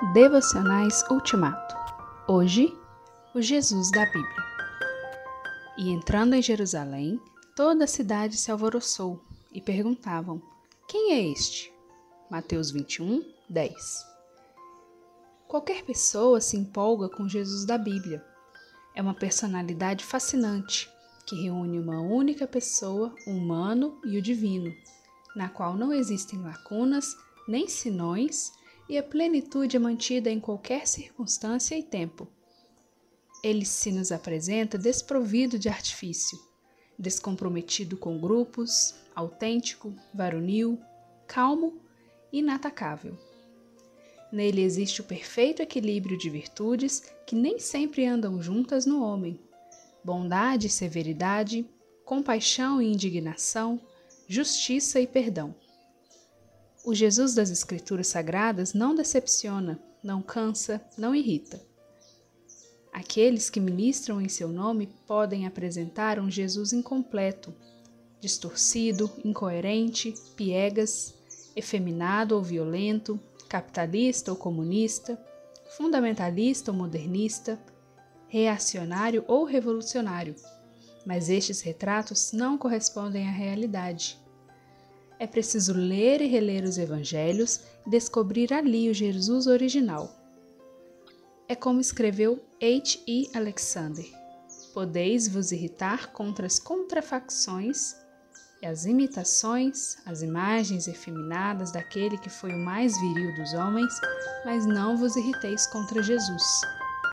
Devocionais Ultimato. Hoje, o Jesus da Bíblia. E entrando em Jerusalém, toda a cidade se alvoroçou e perguntavam: Quem é este? Mateus 21, 10. Qualquer pessoa se empolga com Jesus da Bíblia. É uma personalidade fascinante que reúne uma única pessoa, o humano e o divino, na qual não existem lacunas nem sinões e a plenitude é mantida em qualquer circunstância e tempo. Ele se nos apresenta desprovido de artifício, descomprometido com grupos, autêntico, varonil, calmo inatacável. Nele existe o perfeito equilíbrio de virtudes que nem sempre andam juntas no homem: bondade e severidade, compaixão e indignação, justiça e perdão. O Jesus das Escrituras Sagradas não decepciona, não cansa, não irrita. Aqueles que ministram em seu nome podem apresentar um Jesus incompleto, distorcido, incoerente, piegas, efeminado ou violento, capitalista ou comunista, fundamentalista ou modernista, reacionário ou revolucionário. Mas estes retratos não correspondem à realidade. É preciso ler e reler os evangelhos e descobrir ali o Jesus original. É como escreveu H. E. Alexander: Podeis vos irritar contra as contrafacções e as imitações, as imagens efeminadas daquele que foi o mais viril dos homens, mas não vos irriteis contra Jesus